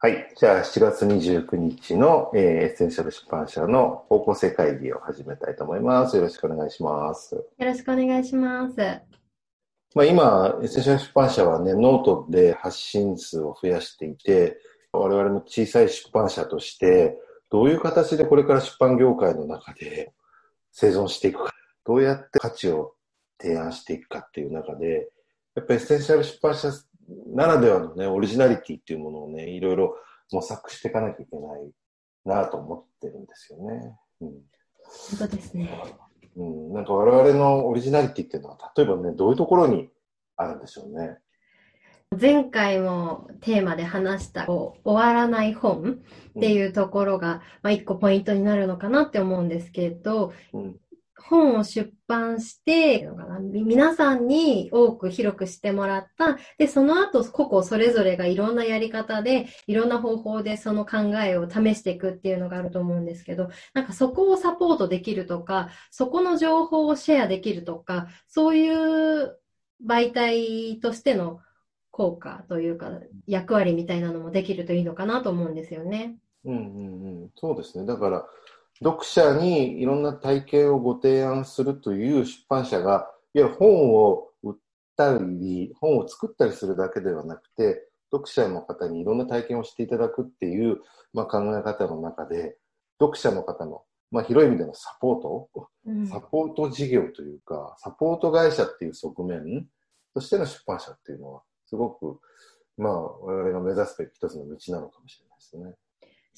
はい。じゃあ、7月29日の、えー、エッセンシャル出版社の方向性会議を始めたいと思います。よろしくお願いします。よろしくお願いします。まあ、今、エッセンシャル出版社はね、ノートで発信数を増やしていて、我々も小さい出版社として、どういう形でこれから出版業界の中で生存していくか、どうやって価値を提案していくかっていう中で、やっぱりエッセンシャル出版社ならではのね、オリジナリティっていうものをね、いろいろ模索していかなきゃいけないなと思ってるんですよね。うん。本当ですね。うん。なんか我々のオリジナリティっていうのは、例えばね、どういうところにあるんでしょうね。前回もテーマで話した終わらない本っていうところが、まあ、一個ポイントになるのかなって思うんですけど、うん、本を出版して、皆さんに多く広くしてもらった。で、その後、個々それぞれがいろんなやり方で、いろんな方法でその考えを試していくっていうのがあると思うんですけど、なんかそこをサポートできるとか、そこの情報をシェアできるとか、そういう媒体としての効果というか、役割みたいなのもできるといいのかなと思うんですよね。うんうんうん、そうですね。だから、読者にいろんな体験をご提案するという出版社が、いや本を売ったり、本を作ったりするだけではなくて、読者の方にいろんな体験をしていただくっていう、まあ、考え方の中で、読者の方の、まあ、広い意味でのサポート、うん、サポート事業というか、サポート会社っていう側面としての出版社っていうのは、すごく、まあ、我々が目指すべき一つの道なのかもしれないですね。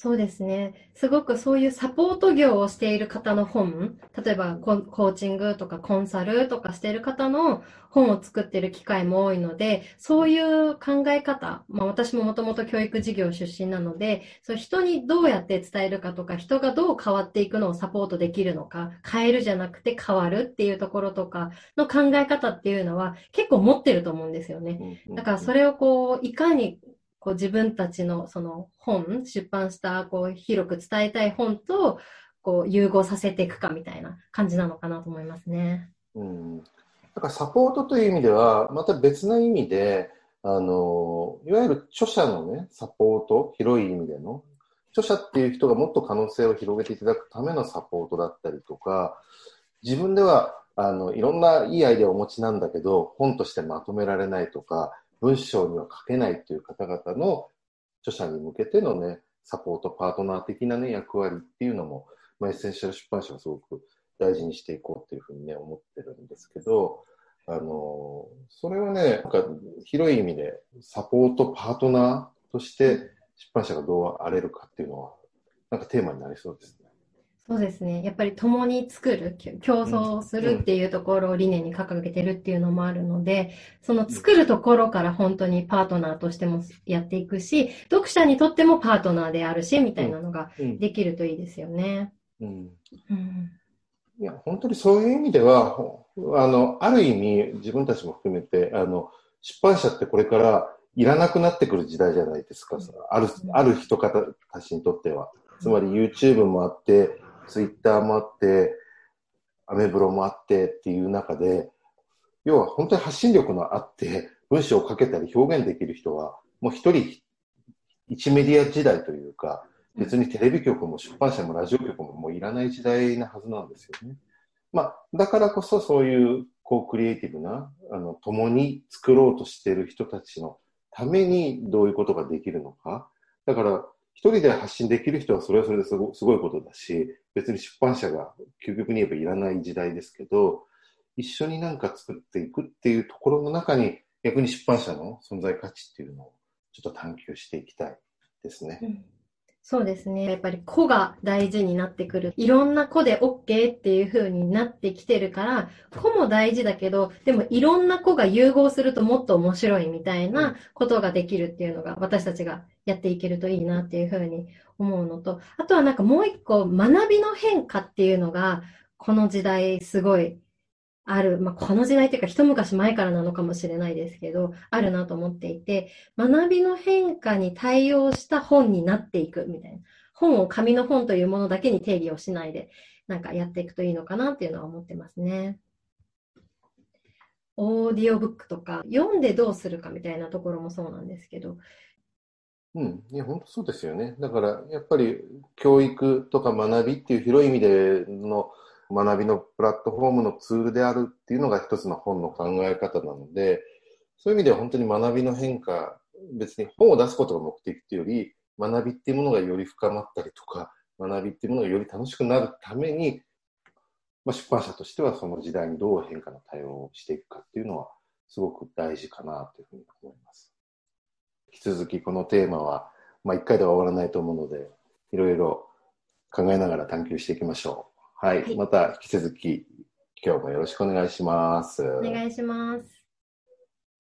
そうですね。すごくそういうサポート業をしている方の本、例えばコーチングとかコンサルとかしている方の本を作っている機会も多いので、そういう考え方、まあ私ももともと教育事業出身なので、そう人にどうやって伝えるかとか、人がどう変わっていくのをサポートできるのか、変えるじゃなくて変わるっていうところとかの考え方っていうのは結構持ってると思うんですよね。だからそれをこう、いかにこう自分たちのその本、出版したこう広く伝えたい本とこう融合させていくかみたいな感じなのかなと思いますね。うん。だからサポートという意味では、また別な意味で、あの、いわゆる著者のね、サポート、広い意味での、著者っていう人がもっと可能性を広げていただくためのサポートだったりとか、自分では、あの、いろんないいアイデアをお持ちなんだけど、本としてまとめられないとか、文章には書けないという方々の著者に向けてのね、サポートパートナー的なね、役割っていうのも、まあ、エッセンシャル出版社はすごく大事にしていこうっていうふうにね、思ってるんですけど、あの、それはね、なんか広い意味でサポートパートナーとして出版社がどうあれるかっていうのは、なんかテーマになりそうですね。そうですね。やっぱり共に作る、競争するっていうところを理念に掲げてるっていうのもあるので、その作るところから本当にパートナーとしてもやっていくし、読者にとってもパートナーであるし、みたいなのができるといいですよね。うん。うん、いや、本当にそういう意味では、あの、ある意味、自分たちも含めて、あの、出版社ってこれからいらなくなってくる時代じゃないですか。ある、ある人方たちにとっては。つまり YouTube もあって、ツイッターもあって、アメブロもあってっていう中で、要は本当に発信力のあって、文章を書けたり表現できる人は、もう一人、一メディア時代というか、別にテレビ局も出版社もラジオ局ももういらない時代なはずなんですよね。まあ、だからこそそういう、こう、クリエイティブな、あの、共に作ろうとしている人たちのためにどういうことができるのか。だから、一人で発信できる人はそれはそれですごすごいことだし、別に出版社が究極に言えばいらない時代ですけど、一緒になんか作っていくっていうところの中に、逆に出版社の存在価値っていうのをちょっと探求していきたいですね。うんそうですね。やっぱり子が大事になってくる。いろんな子で OK っていう風になってきてるから、子も大事だけど、でもいろんな子が融合するともっと面白いみたいなことができるっていうのが私たちがやっていけるといいなっていう風に思うのと、あとはなんかもう一個学びの変化っていうのが、この時代すごいある、まあ、この時代というか一昔前からなのかもしれないですけど、あるなと思っていて、学びの変化に対応した本になっていくみたいな。本を紙の本というものだけに定義をしないで、なんかやっていくといいのかなっていうのは思ってますね。オーディオブックとか、読んでどうするかみたいなところもそうなんですけど、うん。いや、本当そうですよね。だから、やっぱり、教育とか学びっていう広い意味での学びのプラットフォームのツールであるっていうのが一つの本の考え方なので、そういう意味では本当に学びの変化、別に本を出すことが目的っていうより、学びっていうものがより深まったりとか、学びっていうものがより楽しくなるために、まあ、出版社としてはその時代にどう変化の対応をしていくかっていうのは、すごく大事かなというふうに思います。引き続きこのテーマは、まあ、一回では終わらないと思うので、いろいろ考えながら探求していきましょう。はい。はいまた引き続き、今日もよろしくお願いします。お願いします。